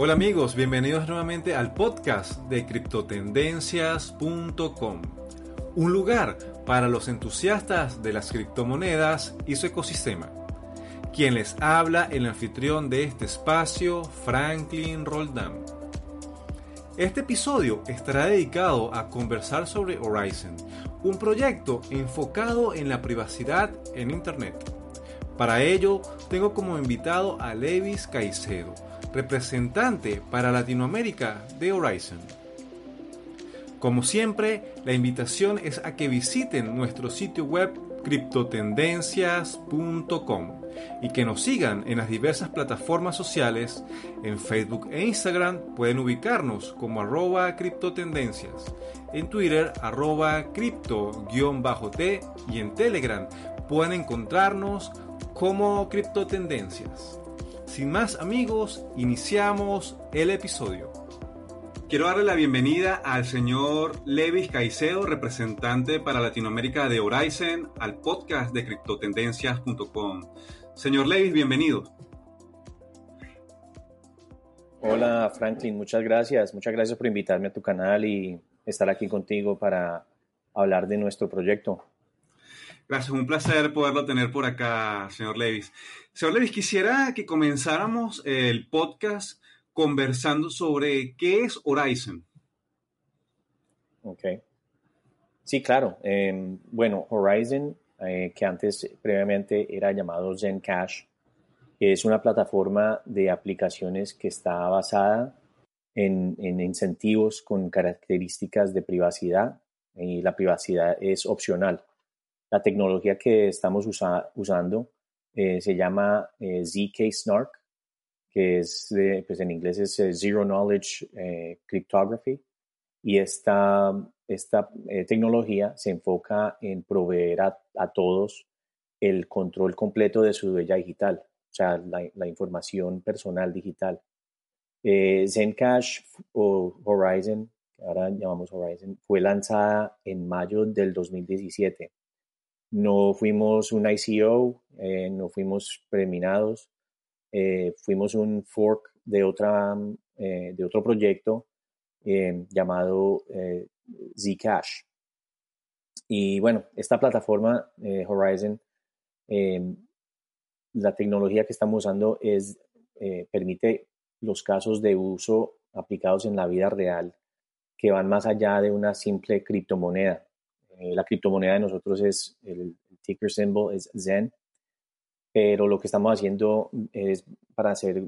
Hola amigos, bienvenidos nuevamente al podcast de criptotendencias.com, un lugar para los entusiastas de las criptomonedas y su ecosistema. Quien les habla, el anfitrión de este espacio, Franklin Roldán. Este episodio estará dedicado a conversar sobre Horizon, un proyecto enfocado en la privacidad en Internet. Para ello, tengo como invitado a Levis Caicedo, representante para Latinoamérica de Horizon. Como siempre, la invitación es a que visiten nuestro sitio web criptotendencias.com y que nos sigan en las diversas plataformas sociales. En Facebook e Instagram pueden ubicarnos como arroba criptotendencias, en Twitter arroba cripto-t y en Telegram pueden encontrarnos como criptotendencias. Sin más amigos, iniciamos el episodio. Quiero darle la bienvenida al señor Levis Caicedo, representante para Latinoamérica de Horizon, al podcast de criptotendencias.com. Señor Levis, bienvenido. Hola Franklin, muchas gracias. Muchas gracias por invitarme a tu canal y estar aquí contigo para hablar de nuestro proyecto. Gracias, un placer poderlo tener por acá, señor Levis. Señor Levis, quisiera que comenzáramos el podcast conversando sobre qué es Horizon. Ok. Sí, claro. Em, bueno, Horizon, eh, que antes previamente era llamado Zencash, es una plataforma de aplicaciones que está basada en incentivos con características de privacidad y la privacidad es opcional. La tecnología que estamos usando eh, se llama eh, ZK Snark, que es pues en inglés es eh, Zero Knowledge Cryptography. Y esta, esta tecnología se enfoca en proveer a, todos el control completo de su huella digital, o sea, la, información personal digital. Zencash o Horizon, ahora llamamos Horizon, fue lanzada en mayo del 2017 no fuimos un ICO, eh, no fuimos preminados, eh, fuimos un fork de, otra, eh, de otro proyecto llamado Zcash. Y bueno, esta plataforma Horizon, la tecnología que estamos usando es, permite los casos de uso aplicados en la vida real que van más allá de una simple criptomoneda. Eh, la criptomoneda de nosotros es, el, ticker symbol es Zen, pero lo que estamos haciendo es para hacer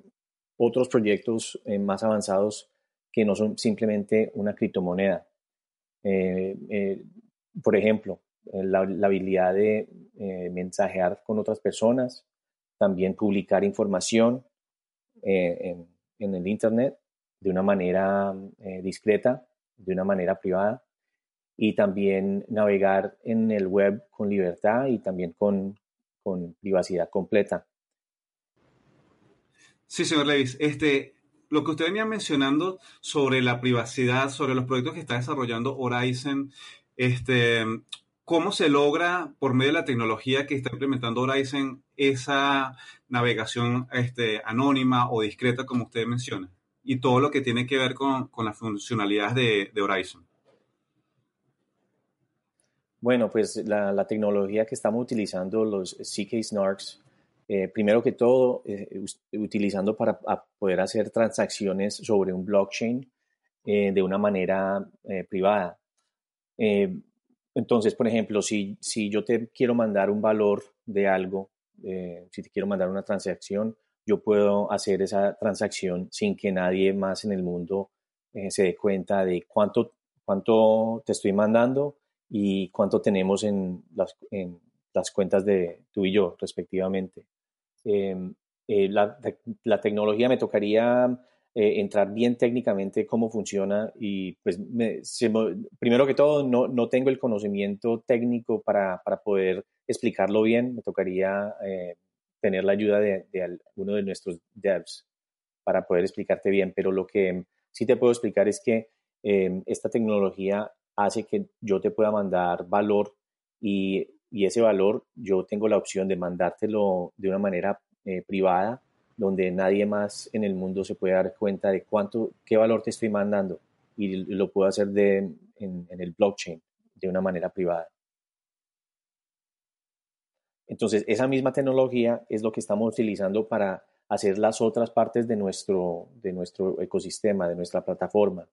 otros proyectos eh, más avanzados que no son simplemente una criptomoneda. Eh, por ejemplo, la, habilidad de mensajear con otras personas, también publicar información en, en, el Internet de una manera discreta, de una manera privada y también navegar en el web con libertad y también con, con privacidad completa. Sí, señor Levis. Este, lo que usted venía mencionando sobre la privacidad, sobre los proyectos que está desarrollando Horizon, este, ¿cómo se logra por medio de la tecnología que está implementando Horizon esa navegación este, anónima o discreta, como usted menciona? Y todo lo que tiene que ver con, con las funcionalidades de, de Horizon. Bueno, pues la, tecnología que estamos utilizando, los CK Snarks, eh, primero que todo, eh, utilizando para poder hacer transacciones sobre un blockchain eh, de una manera privada. entonces, por ejemplo, si, si yo te quiero mandar un valor de algo, si te quiero mandar una transacción, yo puedo hacer esa transacción sin que nadie más en el mundo se dé cuenta de cuánto, cuánto te estoy mandando y cuánto tenemos en las, en las cuentas de tú y yo, respectivamente. Em, eh, la, la, tecnología me tocaría eh, entrar bien técnicamente cómo funciona y pues primero que todo no, no, tengo el conocimiento técnico para, para, poder explicarlo bien, me tocaría eh, tener la ayuda de, de alguno de nuestros devs para poder explicarte bien, pero lo que sí te puedo explicar es que em, esta tecnología hace que yo te pueda mandar valor y, ese valor yo tengo la opción de mandártelo de una manera eh, privada donde nadie más en el mundo se puede dar cuenta de cuánto, qué valor te estoy mandando y lo puedo hacer de, en, en el blockchain de una manera privada. Entonces, esa misma tecnología es lo que estamos utilizando para hacer las otras partes de nuestro, de nuestro ecosistema, de nuestra plataforma.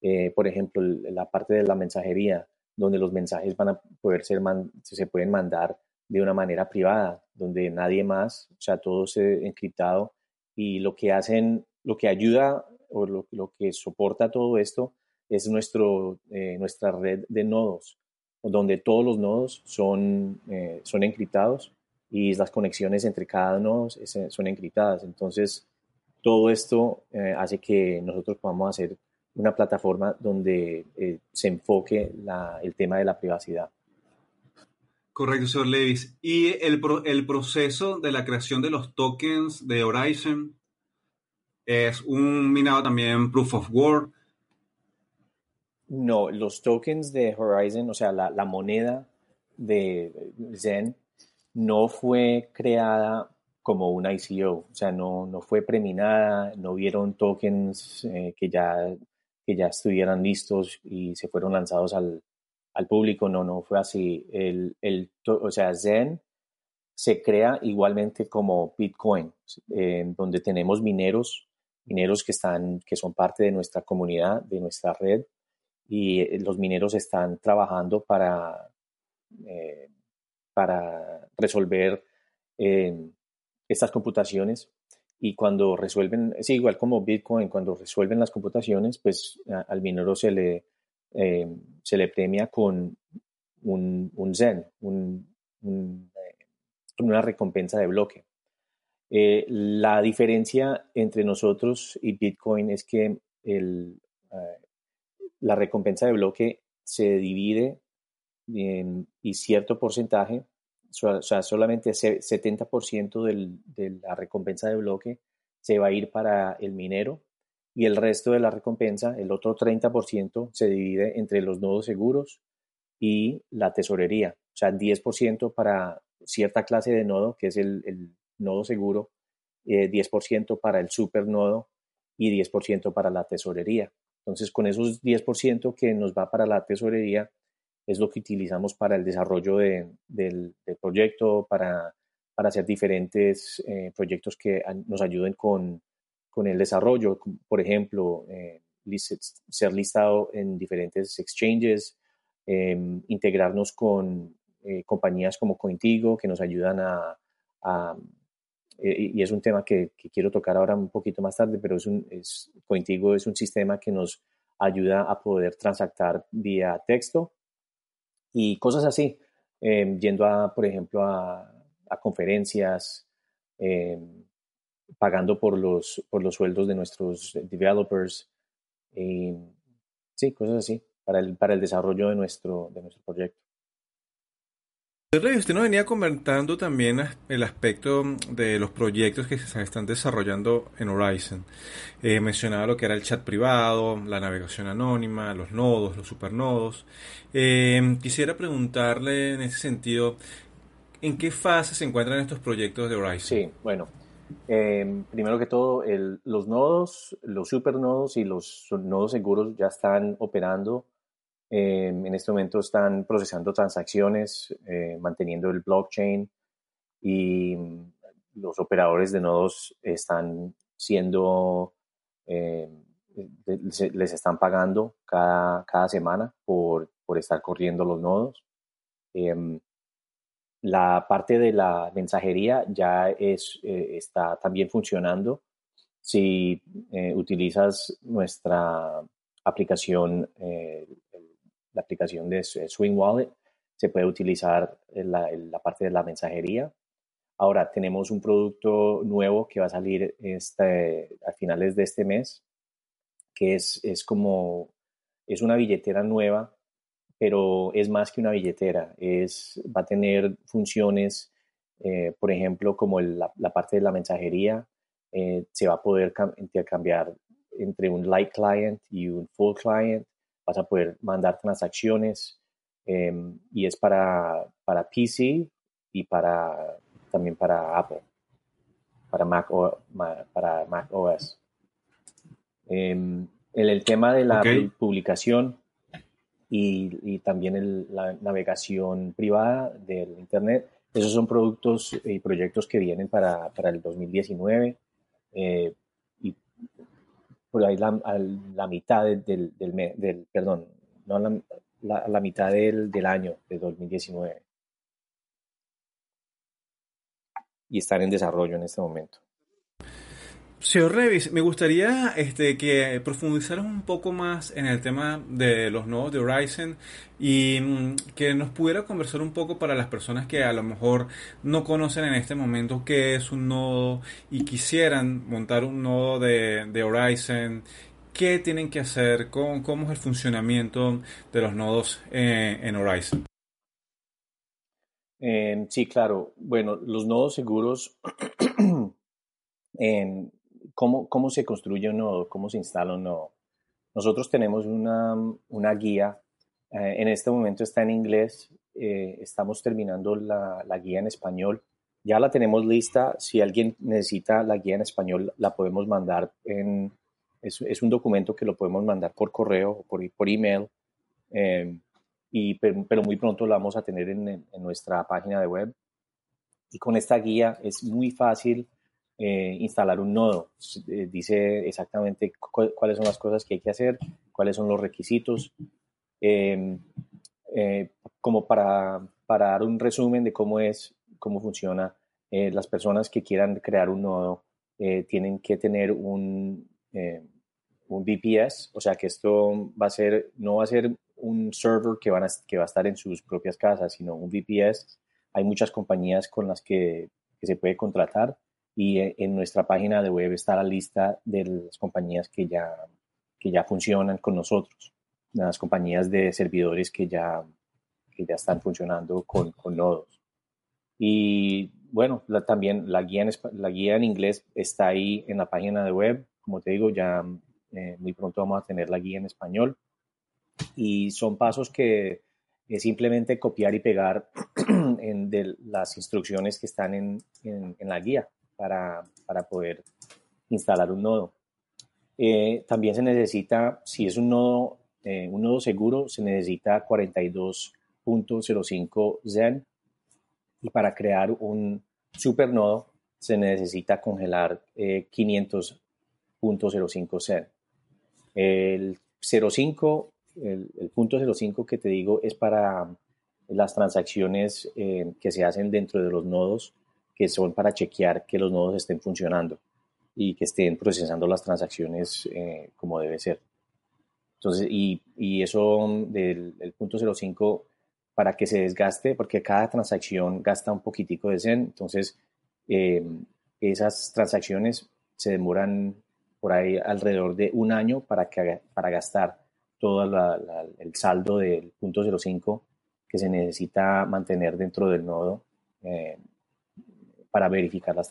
Eh, por ejemplo, la parte de la mensajería, donde los mensajes van a poder ser se pueden mandar de una manera privada, donde nadie más, o sea, todo se encriptado y lo que hacen, lo que ayuda o lo, que soporta todo esto es nuestro, eh, nuestra red de nodos, donde todos los nodos son, eh, son encriptados y las conexiones entre cada nodo son encriptadas. Entonces, todo esto eh, hace que nosotros podamos hacer una plataforma donde se enfoque el tema de la privacidad. Correcto, señor Levis. ¿Y el, el proceso de la creación de los tokens de Horizon es un minado también proof of work? No, los tokens de Horizon, o sea, la, moneda de Zen, no fue creada como una ICO, o sea, no, no fue preminada, no vieron tokens eh, que, ya, que ya estuvieran listos y se fueron lanzados al, público, no, no fue así. El, el, o sea, Zen se crea igualmente como Bitcoin, donde tenemos mineros, mineros que, están, que son parte de nuestra comunidad, de nuestra red, y eh, los mineros están trabajando para, eh, para resolver eh, estas computaciones y cuando resuelven, es igual como Bitcoin, cuando resuelven las computaciones, pues al minero se le, se le premia con un, Zen, una recompensa de bloque. la diferencia entre nosotros y Bitcoin es que el, la recompensa de bloque se divide y cierto porcentaje, o sea, solamente 70% del, de la recompensa de bloque se va a ir para el minero y el resto de la recompensa, el otro 30%, se divide entre los nodos seguros y la tesorería. O sea, 10% para cierta clase de nodo, que es el, nodo seguro, 10% eh, para el supernodo y 10% para la tesorería. Entonces, con esos 10% que nos va para la tesorería, es lo que utilizamos para el desarrollo del, proyecto, para, hacer diferentes eh, proyectos que nos ayuden con, el desarrollo. Por ejemplo, eh, ser listado en diferentes exchanges, em, integrarnos con eh, compañías como Cointigo que nos ayudan a, eh, y es un tema que, quiero tocar ahora un poquito más tarde, pero es un, es, Cointigo es un sistema que nos ayuda a poder transactar vía texto y cosas así, em, yendo a, por ejemplo, a, conferencias, em, pagando por los, por los sueldos de nuestros developers, y, sí, cosas así, para el, para el desarrollo de nuestro, de nuestro proyecto. Usted nos venía comentando también el aspecto de los proyectos que se están desarrollando en Horizon. Eh, mencionaba lo que era el chat privado, la navegación anónima, los nodos, los supernodos. Eh, quisiera preguntarle en ese sentido, ¿en qué fase se encuentran estos proyectos de Horizon? Sí, bueno, eh, primero que todo, los nodos, los supernodos y los nodos seguros ya están operando Em, en este momento están procesando transacciones, eh, manteniendo el blockchain y mm, los operadores de nodos están siendo, em, les están pagando cada, cada semana por, por, estar corriendo los nodos. Em, la parte de la mensajería ya es, eh, está también funcionando. Si eh, utilizas nuestra aplicación, la aplicación de Swing Wallet, se puede utilizar en la, parte de la mensajería. Ahora tenemos un producto nuevo que va a salir este, a finales de este mes, que es, es como, es una billetera nueva, pero es más que una billetera, es, va a tener funciones, eh, por ejemplo, como la, parte de la mensajería, eh, se va a poder intercambiar entre un light client y un full client vas a poder mandar transacciones em, y es para, para PC y para, también para Apple. para Mac, para Mac OS. Em, en el tema de la publicación y, también la navegación privada del Internet, esos son productos y proyectos que vienen para, el 2019 eh, y por ahí la, la mitad del, del, perdón, no la, la, mitad del, del año de 2019. Y están en desarrollo en este momento. Señor Revis, me gustaría este, que profundizaras un poco más en el tema de los nodos de Horizon y mm, que nos pudiera conversar un poco para las personas que a lo mejor no conocen en este momento qué es un nodo y quisieran montar un nodo de, Horizon, qué tienen que hacer, cómo, cómo, es el funcionamiento de los nodos eh, en Horizon. sí, claro. Bueno, los nodos seguros en, ¿cómo, ¿cómo se construye un nodo? ¿Cómo se instala un nodo? Nosotros tenemos una, una guía, eh, en este momento está en inglés, eh, estamos terminando la, la, guía en español, ya la tenemos lista, si alguien necesita la guía en español la podemos mandar en, es, es un documento que lo podemos mandar por correo o por, por email, eh, y, pero, muy pronto la vamos a tener en, en nuestra página de web. Y con esta guía es muy fácil eh, instalar un nodo. Eh, dice exactamente cuáles son las cosas que hay que hacer, cuáles son los requisitos. Em, eh, como para, para, dar un resumen de cómo es, cómo funciona, las personas que quieran crear un nodo tienen que tener un, un VPS, o sea que esto va a ser, no va a ser un server que, van a, que va a estar en sus propias casas, sino un VPS. Hay muchas compañías con las que, que se puede contratar y eh, en nuestra página de web está la lista de las compañías que ya, que ya funcionan con nosotros, las compañías de servidores que ya, que ya están funcionando con, con nodos. Y bueno, también la guía, en, la guía en inglés está ahí en la página de web. Como te digo, ya eh, muy pronto vamos a tener la guía en español. Y son pasos que es simplemente copiar y pegar en de las instrucciones que están en, en, en la guía para, para poder instalar un nodo. Eh, también se necesita, si es un nodo, eh, un nodo seguro, se necesita 42.05 Zen y para crear un supernodo se necesita congelar 500.05 eh, Zen. El 05, el, punto 05 que te digo es para las transacciones que se hacen dentro de los nodos que son para chequear que los nodos estén funcionando y que estén procesando las transacciones eh, como debe ser. Entonces, y, y eso del el punto 05 para que se desgaste, porque cada transacción gasta un poquitico de Zen, entonces eh, esas transacciones se demoran por ahí alrededor de un año para, que, para gastar todo el saldo del punto 05 que se necesita mantener dentro del nodo eh, para verificar las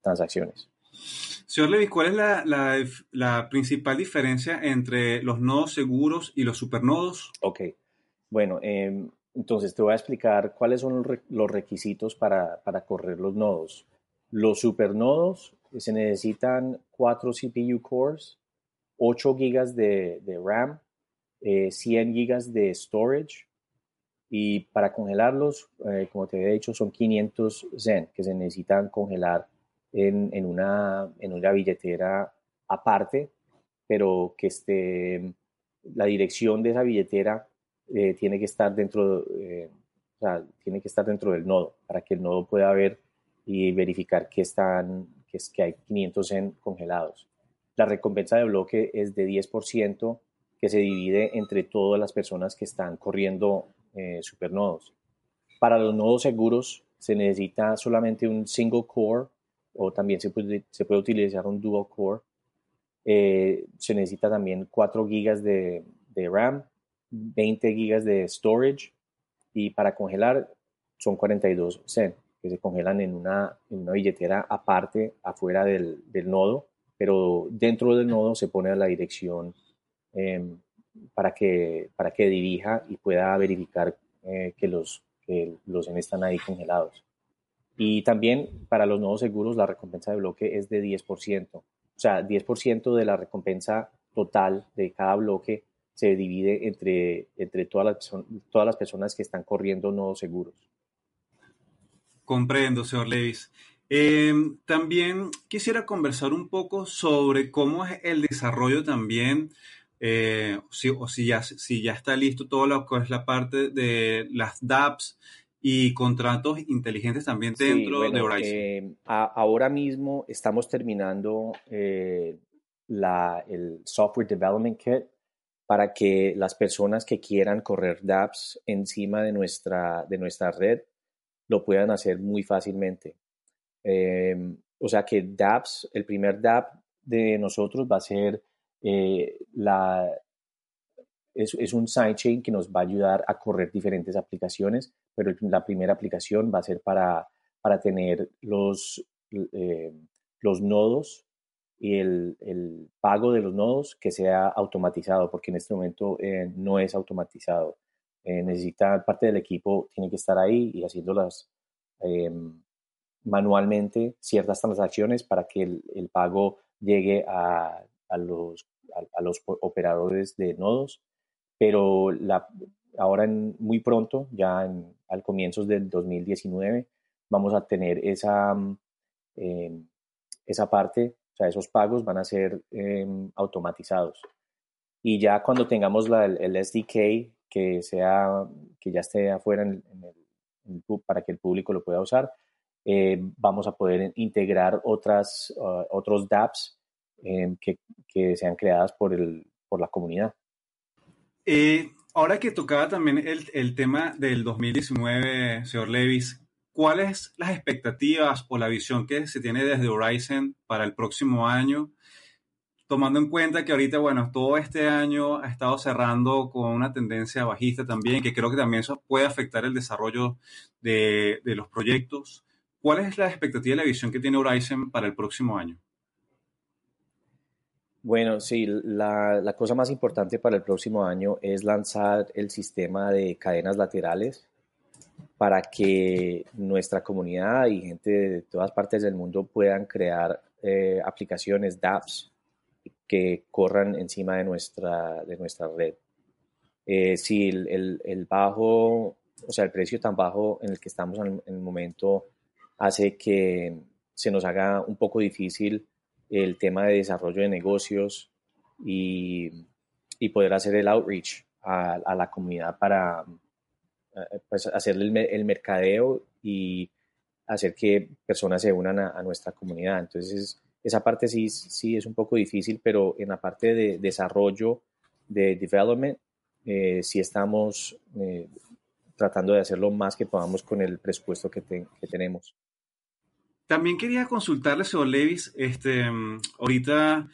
transacciones. Señor Levi, ¿cuál es la, la, principal diferencia entre los nodos seguros y los supernodos? Ok, bueno, em, entonces te voy a explicar cuáles son los requisitos para, para correr los nodos. Los supernodos se necesitan 4 CPU cores, 8 GB de, de, RAM, 100 eh, GB de storage, y para congelarlos, eh, como te había dicho, son 500 Zen que se necesitan congelar en, en, una, en una billetera aparte, pero que esté, la dirección de esa billetera eh, tiene que estar dentro, eh, o sea, tiene que estar dentro del nodo para que el nodo pueda ver y verificar que están, que, es, que hay 500 Zen congelados. La recompensa de bloque es de 10% que se divide entre todas las personas que están corriendo eh, supernodos. Para los nodos seguros se necesita solamente un single core o también se puede, se puede utilizar un dual core. Eh, se necesita también 4 GB de, de, RAM, 20 GB de storage y para congelar son 42 Zen que se congelan en una, en una billetera aparte afuera del, del, nodo, pero dentro del nodo se pone la dirección em, para que, para que dirija y pueda verificar eh, que, los, que los N están ahí congelados. Y también para los nuevos seguros la recompensa de bloque es de 10%. O sea, 10% de la recompensa total de cada bloque se divide entre, entre todas, las, todas las personas que están corriendo nuevos seguros. Comprendo, señor Levis. Em, también quisiera conversar un poco sobre cómo es el desarrollo también, eh, o si ya, si ya está listo todo lo que es la parte de las DApps y contratos inteligentes también dentro de Horizon. Eh, ahora mismo estamos terminando eh, la, el Software Development Kit para que las personas que quieran correr dApps encima de nuestra, de nuestra red lo puedan hacer muy fácilmente. Em, o sea que dApps, el primer dApp de nosotros va a ser eh, la, es, es, un sidechain que nos va a ayudar a correr diferentes aplicaciones, pero la primera aplicación va a ser para, para tener los, eh, los nodos y el, el, pago de los nodos que sea automatizado, porque en este momento eh, no es automatizado. necesita parte del equipo, tiene que estar ahí y haciéndolas em, manualmente ciertas transacciones para que el, pago llegue a, los, a, los operadores de nodos, pero la, ahora muy pronto, ya en, al comienzos del 2019, vamos a tener esa, em, esa parte, o sea, esos pagos van a ser em, automatizados. Y ya cuando tengamos la, el, SDK que, sea, que ya esté afuera para que el público lo pueda usar, eh, vamos a poder integrar otras, uh, otros dApps em, que, sean creadas por, el, por la comunidad. Eh, ahora que tocaba también el, el, tema del 2019, señor Levis, ¿cuáles las expectativas o la visión que se tiene desde Horizon para el próximo año? Tomando en cuenta que ahorita, bueno, todo este año ha estado cerrando con una tendencia bajista también, que creo que también eso puede afectar el desarrollo de, de los proyectos. ¿Cuál es la expectativa y la visión que tiene Horizon para el próximo año? Bueno, sí, la, la, cosa más importante para el próximo año es lanzar el sistema de cadenas laterales para que nuestra comunidad y gente de todas partes del mundo puedan crear eh, aplicaciones, dApps, que corran encima de nuestra, de nuestra red. Eh, si el, el, bajo, o sea, el precio tan bajo en el que estamos en el momento hace que se nos haga un poco difícil el tema de desarrollo de negocios y, y poder hacer el outreach a, a la comunidad para eh, pues, hacerle el, mercadeo y hacer que personas se unan a, nuestra comunidad. Entonces, esa parte sí, sí es un poco difícil, pero en la parte de desarrollo, de development, eh, sí estamos eh, tratando de hacer lo más que podamos con el presupuesto que, que tenemos. También quería consultarle, señor Levis, este, ahorita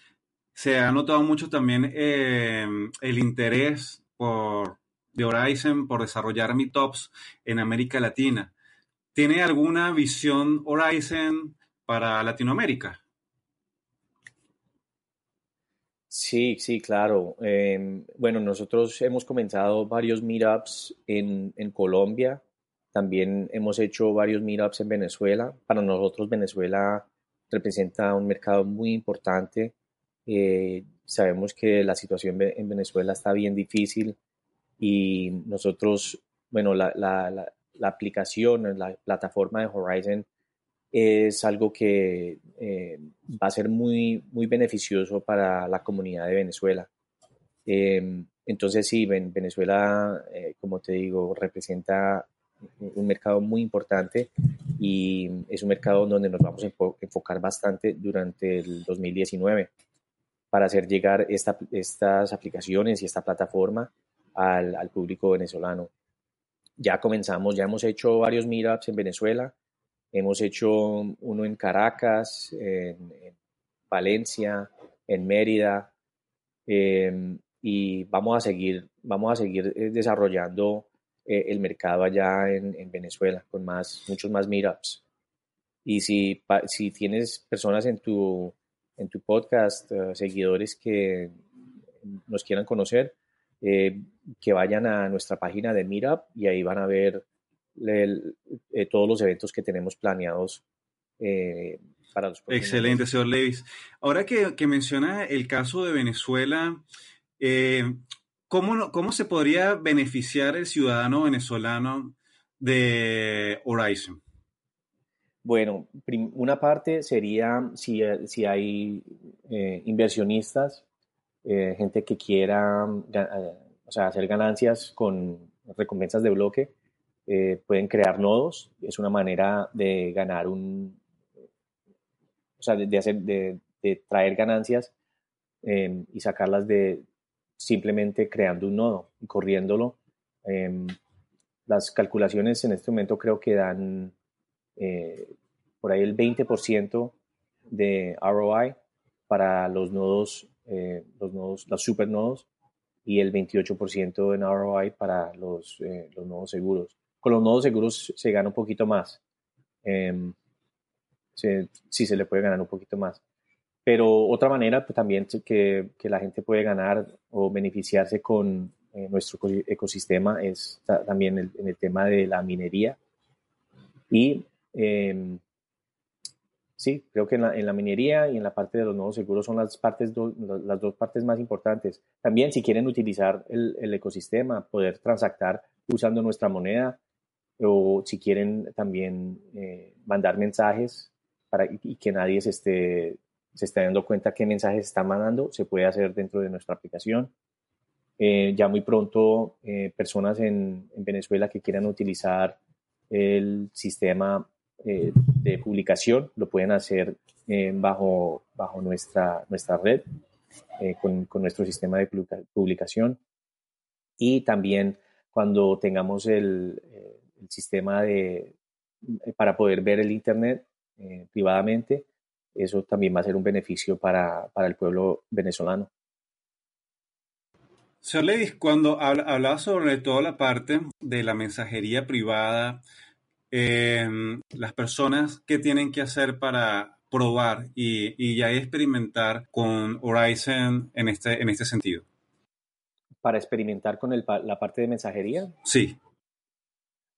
se ha notado mucho también eh, el interés por, de Horizon por desarrollar meetups en América Latina. ¿Tiene alguna visión Horizon para Latinoamérica? Sí, sí, claro. Em, bueno, nosotros hemos comenzado varios meetups en, en Colombia, también hemos hecho varios meetups en Venezuela. Para nosotros Venezuela representa un mercado muy importante. Eh, sabemos que la situación en Venezuela está bien difícil y nosotros, bueno, la, la, la, aplicación, la plataforma de Horizon es algo que eh, va a ser muy, muy beneficioso para la comunidad de Venezuela. Eh, entonces, sí, Venezuela, como te digo, representa un mercado muy importante y es un mercado donde nos vamos a enfocar bastante durante el 2019 para hacer llegar esta, estas aplicaciones y esta plataforma al, al, público venezolano. Ya comenzamos, ya hemos hecho varios meetups en Venezuela, hemos hecho uno en Caracas, en, Valencia, en Mérida, eh, y vamos a seguir, vamos a seguir eh, desarrollando eh, el mercado allá en, Venezuela con más, muchos más meetups. Y si, si tienes personas en tu, en tu podcast, eh, seguidores que nos quieran conocer, eh, que vayan a nuestra página de Meetup y ahí van a ver eh, todos los eventos que tenemos planeados eh, para los Excelente, señor Levis. Ahora que, que, menciona el caso de Venezuela, eh, ¿cómo, ¿cómo se podría beneficiar el ciudadano venezolano de Horizon? Bueno, una parte sería si, si hay inversionistas, gente que quiera o sea, hacer ganancias con recompensas de bloque, eh, pueden crear nodos. Es una manera de ganar un, o sea, de, hacer, de, traer ganancias y sacarlas de simplemente creando un nodo y corriéndolo. Em, las calculaciones en este momento creo que dan eh, por ahí el 20% de ROI para los nodos, eh, los nodos, los supernodos y el 28% en ROI para los, eh, los nodos seguros. Con los nodos seguros se gana un poquito más. Eh, sí se le puede ganar un poquito más. Pero otra manera pues, también que, que, la gente puede ganar o beneficiarse con eh, nuestro ecosistema es también en el tema de la minería. Y em, sí, creo que en la, minería y en la parte de los nodos seguros son las, partes las dos partes más importantes. También si quieren utilizar el, ecosistema, poder transactar usando nuestra moneda o si quieren también eh, mandar mensajes para, y, que nadie se esté, se esté dando cuenta qué mensajes están mandando, se puede hacer dentro de nuestra aplicación. Eh, ya muy pronto eh, personas en, en Venezuela que quieran utilizar el sistema eh, de publicación lo pueden hacer bajo, bajo nuestra, nuestra red con, con, nuestro sistema de publicación y también cuando tengamos el, el sistema de, para poder ver el Internet privadamente, eso también va a ser un beneficio para, para el pueblo venezolano. Señor Levis, cuando hablaba sobre toda la parte de la mensajería privada, Em, las personas que tienen que hacer para probar y, y, ya experimentar con Horizon en este, en este sentido? ¿Para experimentar con el, la parte de mensajería? Sí.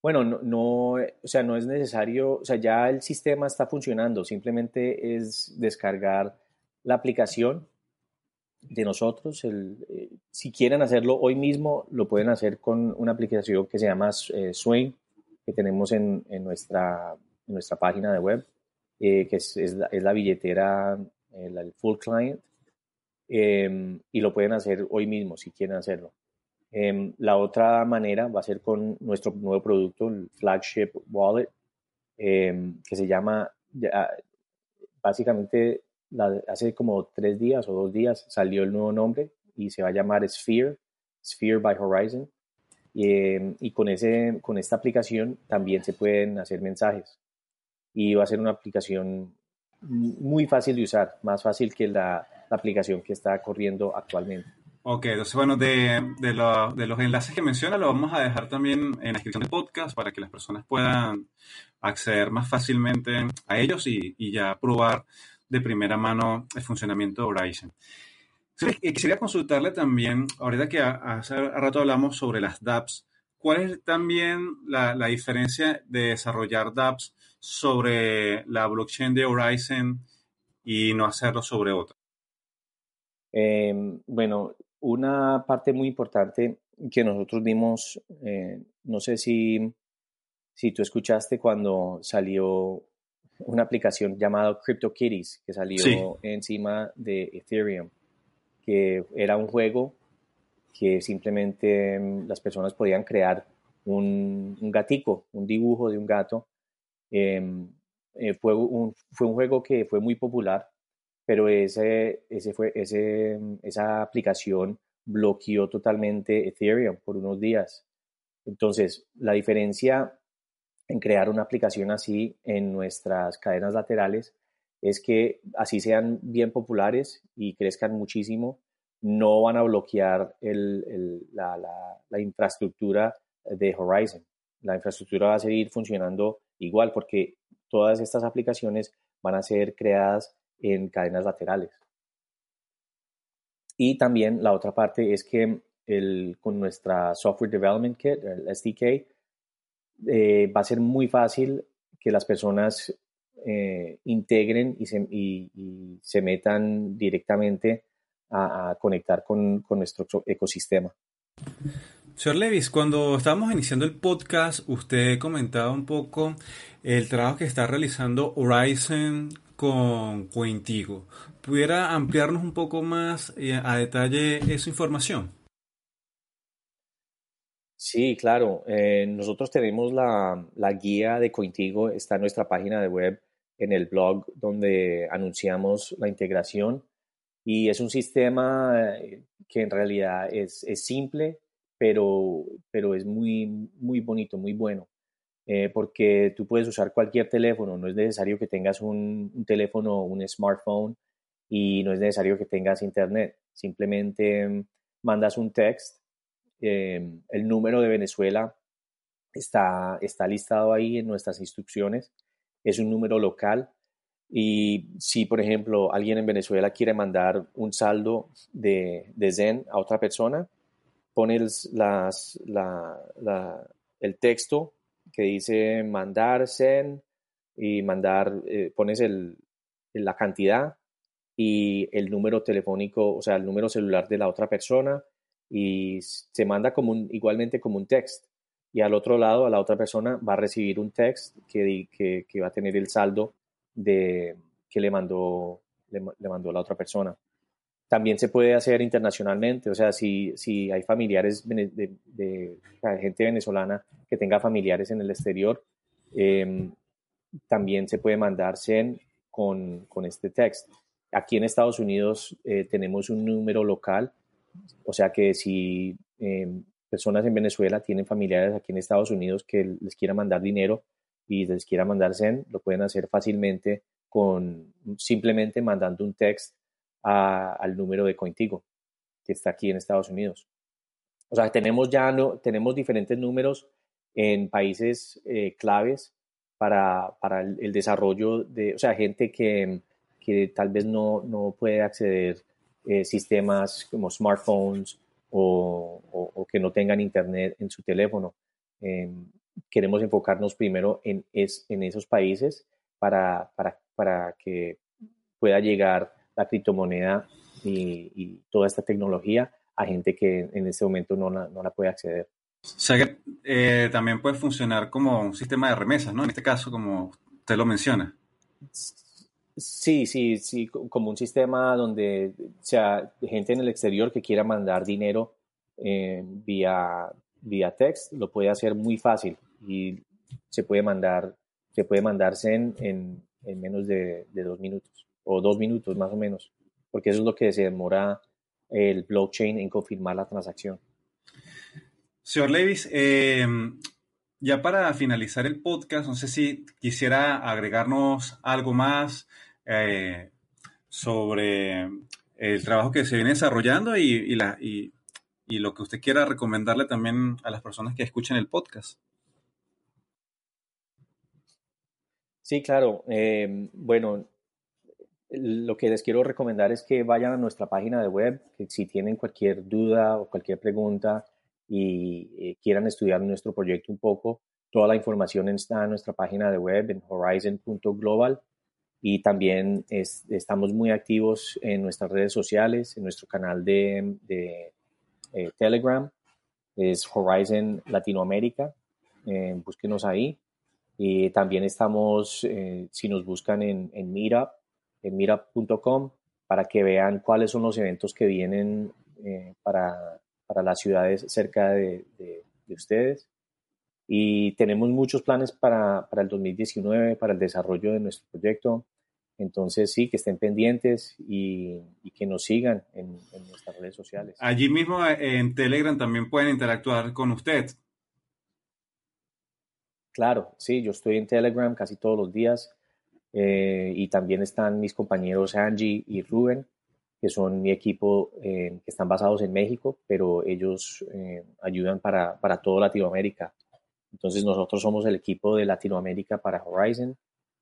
Bueno, no, no, o sea, no es necesario, o sea, ya el sistema está funcionando, simplemente es descargar la aplicación de nosotros. El, eh, si quieren hacerlo hoy mismo, lo pueden hacer con una aplicación que se llama eh, Swain que tenemos en, en nuestra, nuestra página de web, eh, que es, es, la, billetera, el, full client, em, y lo pueden hacer hoy mismo si quieren hacerlo. Em, la otra manera va a ser con nuestro nuevo producto, el flagship wallet, em, que se llama, básicamente hace como tres días o dos días salió el nuevo nombre y se va a llamar Sphere, Sphere by Horizon. Em, y con, ese, con esta aplicación también se pueden hacer mensajes. Y va a ser una aplicación muy fácil de usar, más fácil que la, aplicación que está corriendo actualmente. Ok, entonces bueno, de, de, de, los enlaces que menciona lo vamos a dejar también en la descripción del podcast para que las personas puedan acceder más fácilmente a ellos y, y ya probar de primera mano el funcionamiento de Horizon. Quisiera consultarle también, ahorita que hace rato hablamos sobre las dApps, ¿cuál es también la, diferencia de desarrollar dApps sobre la blockchain de Horizon y no hacerlo sobre otra? Em, bueno, una parte muy importante que nosotros vimos, eh, no sé si, si tú escuchaste cuando salió una aplicación llamada CryptoKitties que salió encima de Ethereum que era un juego que simplemente mm, las personas podían crear un, un gatico, un dibujo de un gato. Em, eh, fue, un, fue un juego que fue muy popular, pero ese, ese fue, ese, esa aplicación bloqueó totalmente Ethereum por unos días. Entonces, la diferencia en crear una aplicación así en nuestras cadenas laterales es que así sean bien populares y crezcan muchísimo, no van a bloquear la, infraestructura de Horizon. La infraestructura va a seguir funcionando igual porque todas estas aplicaciones van a ser creadas en cadenas laterales. Y también la otra parte es que el, con nuestra Software Development Kit, el SDK, eh, va a ser muy fácil que las personas eh, integren y se, se, metan directamente a, conectar con, con, nuestro ecosistema. Señor Levis, cuando estábamos iniciando el podcast, usted comentaba un poco el trabajo que está realizando Horizon con Cointigo. ¿Pudiera ampliarnos un poco más eh, a detalle esa información? Sí, claro. Eh, nosotros tenemos la, guía de Cointigo, está en nuestra página de web, en el blog donde anunciamos la integración. Y es un sistema eh, que en realidad es, simple, pero, pero es muy, muy bonito, muy bueno. Eh, porque tú puedes usar cualquier teléfono, no es necesario que tengas un, un, teléfono, un smartphone y no es necesario que tengas internet. Simplemente mandas un text Em, el número de Venezuela está, está listado ahí en nuestras instrucciones. Es un número local. Y si, por ejemplo, alguien en Venezuela quiere mandar un saldo de, de Zen a otra persona, pones las, la, el texto que dice mandar Zen y mandar, eh, pones el, la cantidad y el número telefónico, o sea, el número celular de la otra persona y se manda como un, igualmente como un text. Y al otro lado, a la otra persona va a recibir un text que, que, que va a tener el saldo de, que le mandó, le, mandó la otra persona. También se puede hacer internacionalmente, o sea, si, si hay familiares de, gente venezolana que tenga familiares en el exterior, em, también se puede mandar SEN con, con este text. Aquí en Estados Unidos eh, tenemos un número local o sea que si em, personas en Venezuela tienen familiares aquí en Estados Unidos que les quieran mandar dinero y les quiera mandar Zen, lo pueden hacer fácilmente con simplemente mandando un text al número de Cointigo que está aquí en Estados Unidos. O sea, tenemos ya tenemos diferentes números en países eh, claves para, para el, desarrollo de, o sea, gente que, que tal vez no, no puede acceder eh, sistemas como smartphones o, que no tengan internet en su teléfono. Em, queremos enfocarnos primero en, es, en esos países para, para, para, que pueda llegar la criptomoneda y, toda esta tecnología a gente que en este momento no la, no la puede acceder. O sea que eh, también puede funcionar como un sistema de remesas, ¿no? En este caso, como usted lo menciona. Sí, sí, sí, como un sistema donde sea gente en el exterior que quiera mandar dinero eh, vía, vía text, lo puede hacer muy fácil y se puede mandar, se puede mandarse en, en, menos de, dos minutos o dos minutos más o menos, porque eso es lo que se demora el blockchain en confirmar la transacción. Señor Levis, eh, ya para finalizar el podcast, no sé si quisiera agregarnos algo más eh, sobre el trabajo que se viene desarrollando y, la, y, lo que usted quiera recomendarle también a las personas que escuchen el podcast. Sí, claro. Eh, bueno, lo que les quiero recomendar es que vayan a nuestra página de web, que si tienen cualquier duda o cualquier pregunta, y eh, quieran estudiar nuestro proyecto un poco, toda la información está en nuestra página de web en horizon.global y también estamos muy activos en nuestras redes sociales, en nuestro canal de, eh, Telegram, es Horizon Latinoamérica, eh, búsquenos ahí. Y también estamos, si nos buscan en, en Meetup, en meetup.com, para que vean cuáles son los eventos que vienen para, para las ciudades cerca de, ustedes. Y tenemos muchos planes para, para, el 2019, para el desarrollo de nuestro proyecto. Entonces, sí, que estén pendientes y, que nos sigan en, nuestras redes sociales. Allí mismo eh, en Telegram también pueden interactuar con usted. Claro, sí, yo estoy en Telegram casi todos los días eh, y también están mis compañeros Angie y Ruben que son mi equipo eh, que están basados en México, pero ellos eh, ayudan para, para toda Latinoamérica. Entonces nosotros somos el equipo de Latinoamérica para Horizon.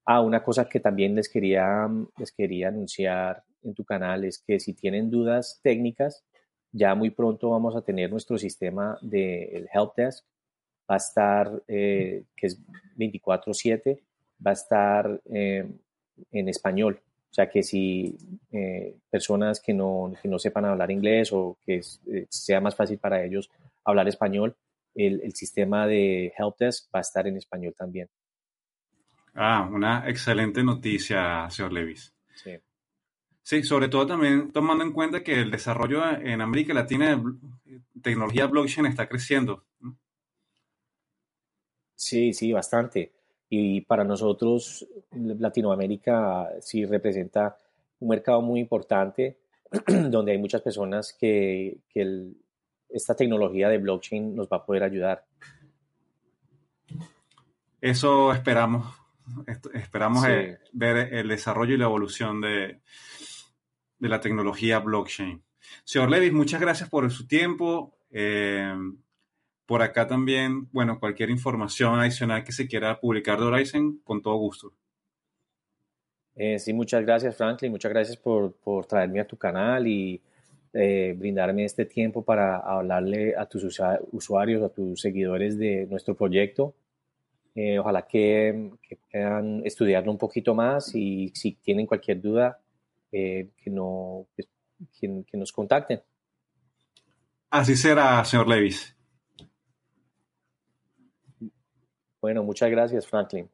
Ah, una cosa que también les quería, les quería anunciar en tu canal es que si tienen dudas técnicas, ya muy pronto vamos a tener nuestro sistema del de Help Desk va a estar, que es 24/7, va a estar en español. O sea que si personas que no, que no, sepan hablar inglés o que sea más fácil para ellos hablar español, el, el, sistema de Helpdesk va a estar en español también. Ah, una excelente noticia, señor Levis. Sí. Sí, sobre todo también tomando en cuenta que el desarrollo en América Latina de tecnología blockchain está creciendo. Sí, sí, bastante. Y para nosotros, Latinoamérica sí representa un mercado muy importante donde hay muchas personas que, que esta tecnología de blockchain nos va a poder ayudar. Eso esperamos. Esperamos eh, ver el desarrollo y la evolución de, de la tecnología blockchain. Señor Levis, muchas gracias por su tiempo. Eh, por acá también, bueno, cualquier información adicional que se quiera publicar de Horizon, con todo gusto. Eh, sí, muchas gracias Franklin, muchas gracias por, por traerme a tu canal y eh, brindarme este tiempo para hablarle a tus usuarios, a tus seguidores de nuestro proyecto. ojalá que, que, puedan estudiarlo un poquito más y si tienen cualquier duda, que, no, que, que nos contacten. Así será, señor Levis. Bueno, muchas gracias, Franklin.